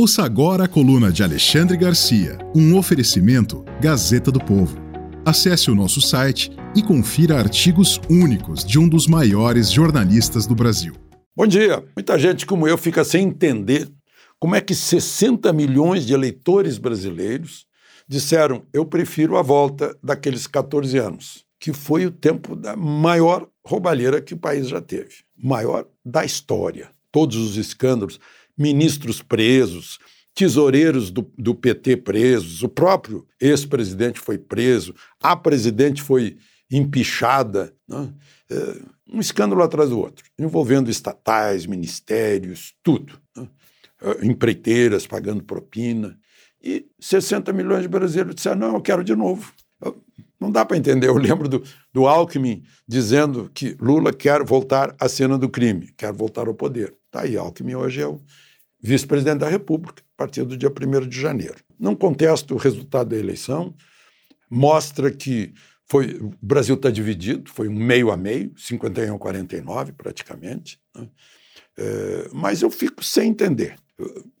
Ouça agora a coluna de Alexandre Garcia, um oferecimento Gazeta do Povo. Acesse o nosso site e confira artigos únicos de um dos maiores jornalistas do Brasil. Bom dia. Muita gente como eu fica sem entender como é que 60 milhões de eleitores brasileiros disseram: eu prefiro a volta daqueles 14 anos que foi o tempo da maior roubalheira que o país já teve maior da história. Todos os escândalos, ministros presos, tesoureiros do, do PT presos, o próprio ex-presidente foi preso, a presidente foi empichada. Né? É, um escândalo atrás do outro, envolvendo estatais, ministérios, tudo. Né? É, empreiteiras pagando propina. E 60 milhões de brasileiros disseram: não, eu quero de novo. Não dá para entender. Eu lembro do, do Alckmin dizendo que Lula quer voltar à cena do crime, quer voltar ao poder. Está aí, Alckmin hoje é o vice-presidente da República, a partir do dia 1 de janeiro. Não contesto o resultado da eleição, mostra que foi, o Brasil está dividido, foi um meio a meio, 51 a 49 praticamente. Né? É, mas eu fico sem entender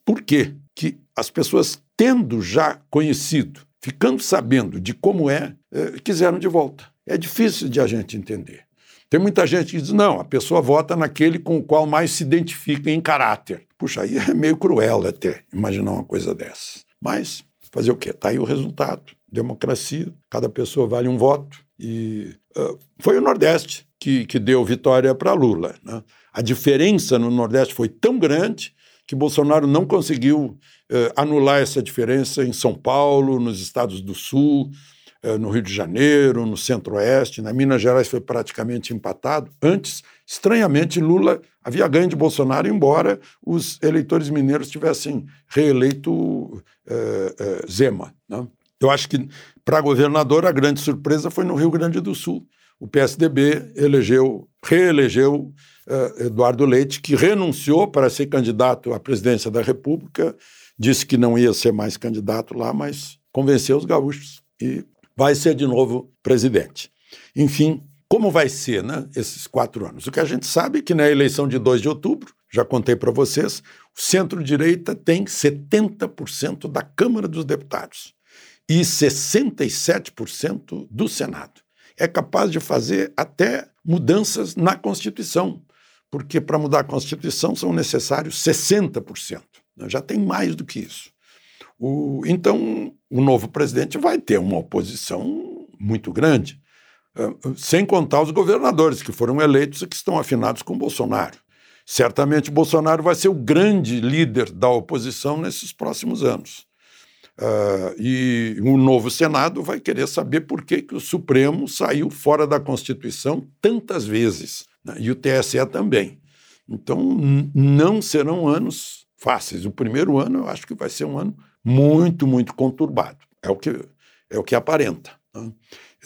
por que, que as pessoas, tendo já conhecido ficando sabendo de como é, é, quiseram de volta. É difícil de a gente entender. Tem muita gente que diz: não, a pessoa vota naquele com o qual mais se identifica em caráter. Puxa, aí é meio cruel até imaginar uma coisa dessa. Mas fazer o quê? Está aí o resultado. Democracia, cada pessoa vale um voto. E uh, foi o Nordeste que, que deu vitória para Lula. Né? A diferença no Nordeste foi tão grande que Bolsonaro não conseguiu eh, anular essa diferença em São Paulo, nos estados do Sul, no Rio de Janeiro, no Centro-Oeste. Na Minas Gerais foi praticamente empatado. Antes, estranhamente, Lula havia ganho de Bolsonaro, embora os eleitores mineiros tivessem reeleito eh, Zema. Né? Eu acho que, para governador, a grande surpresa foi no Rio Grande do Sul. O PSDB elegeu, reelegeu uh, Eduardo Leite, que renunciou para ser candidato à presidência da República, disse que não ia ser mais candidato lá, mas convenceu os gaúchos e vai ser de novo presidente. Enfim, como vai ser né, esses quatro anos? O que a gente sabe é que na eleição de 2 de outubro, já contei para vocês, o centro-direita tem 70% da Câmara dos Deputados e 67% do Senado. É capaz de fazer até mudanças na Constituição porque para mudar a Constituição são necessários 60%. Né? Já tem mais do que isso. O, então, o novo presidente vai ter uma oposição muito grande, sem contar os governadores que foram eleitos e que estão afinados com Bolsonaro. Certamente Bolsonaro vai ser o grande líder da oposição nesses próximos anos. Uh, e o novo Senado vai querer saber por que, que o Supremo saiu fora da Constituição tantas vezes né? e o TSE também. Então, não serão anos fáceis. O primeiro ano eu acho que vai ser um ano muito, muito conturbado. É o que, é o que aparenta. Né?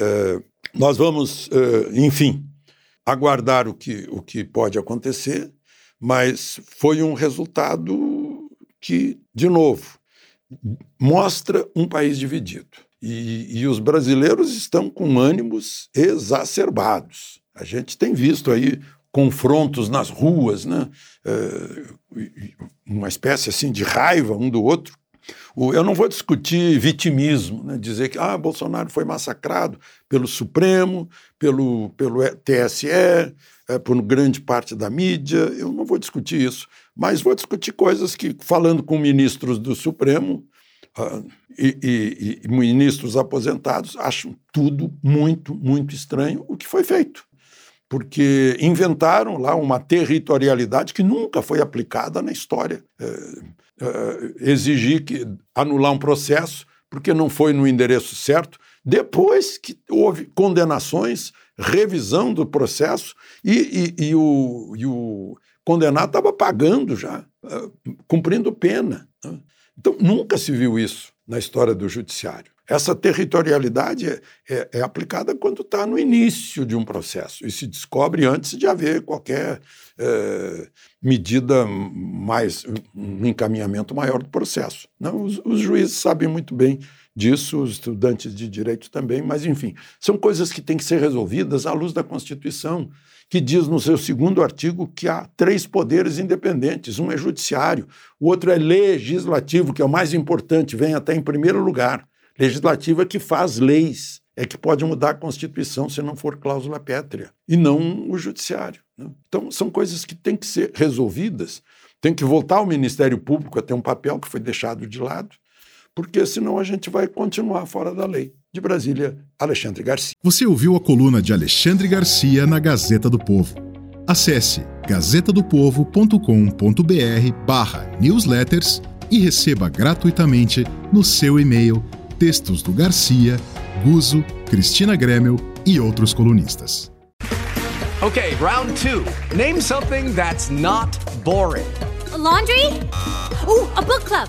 É, nós vamos, é, enfim, aguardar o que, o que pode acontecer, mas foi um resultado que, de novo, mostra um país dividido. E, e os brasileiros estão com ânimos exacerbados. A gente tem visto aí confrontos nas ruas, né? É, uma espécie assim de raiva um do outro. Eu não vou discutir vitimismo, né? dizer que ah, Bolsonaro foi massacrado pelo Supremo, pelo, pelo TSE, é, por grande parte da mídia. Eu não vou discutir isso, mas vou discutir coisas que, falando com ministros do Supremo, Uh, e, e, e, ministros aposentados acham tudo muito, muito estranho o que foi feito porque inventaram lá uma territorialidade que nunca foi aplicada na história. É, é, exigir que anular um processo porque não foi no endereço certo, depois que houve condenações, revisão do processo e, e, e, o, e o, condenado estava pagando já, uh, cumprindo pena. Né? Então, nunca se viu isso na história do judiciário. Essa territorialidade é, é, é aplicada quando está no início de um processo e se descobre antes de haver qualquer é, medida mais, um encaminhamento maior do processo. Não, os, os juízes sabem muito bem disso, os estudantes de direito também, mas enfim, são coisas que têm que ser resolvidas à luz da Constituição, que diz no seu segundo artigo que há três poderes independentes: um é judiciário, o outro é legislativo, que é o mais importante, vem até em primeiro lugar. Legislativo é que faz leis, é que pode mudar a Constituição se não for cláusula pétrea, e não o judiciário. Né? Então, são coisas que têm que ser resolvidas, tem que voltar ao Ministério Público a ter um papel que foi deixado de lado, porque senão a gente vai continuar fora da lei. De Brasília, Alexandre Garcia. Você ouviu a coluna de Alexandre Garcia na Gazeta do Povo. Acesse gazetadopovo.com.br barra newsletters e receba gratuitamente no seu e-mail textos do Garcia, Guzo, Cristina Gremel e outros colunistas. Okay, round two. Name something that's not boring. A laundry? Ooh, a book club.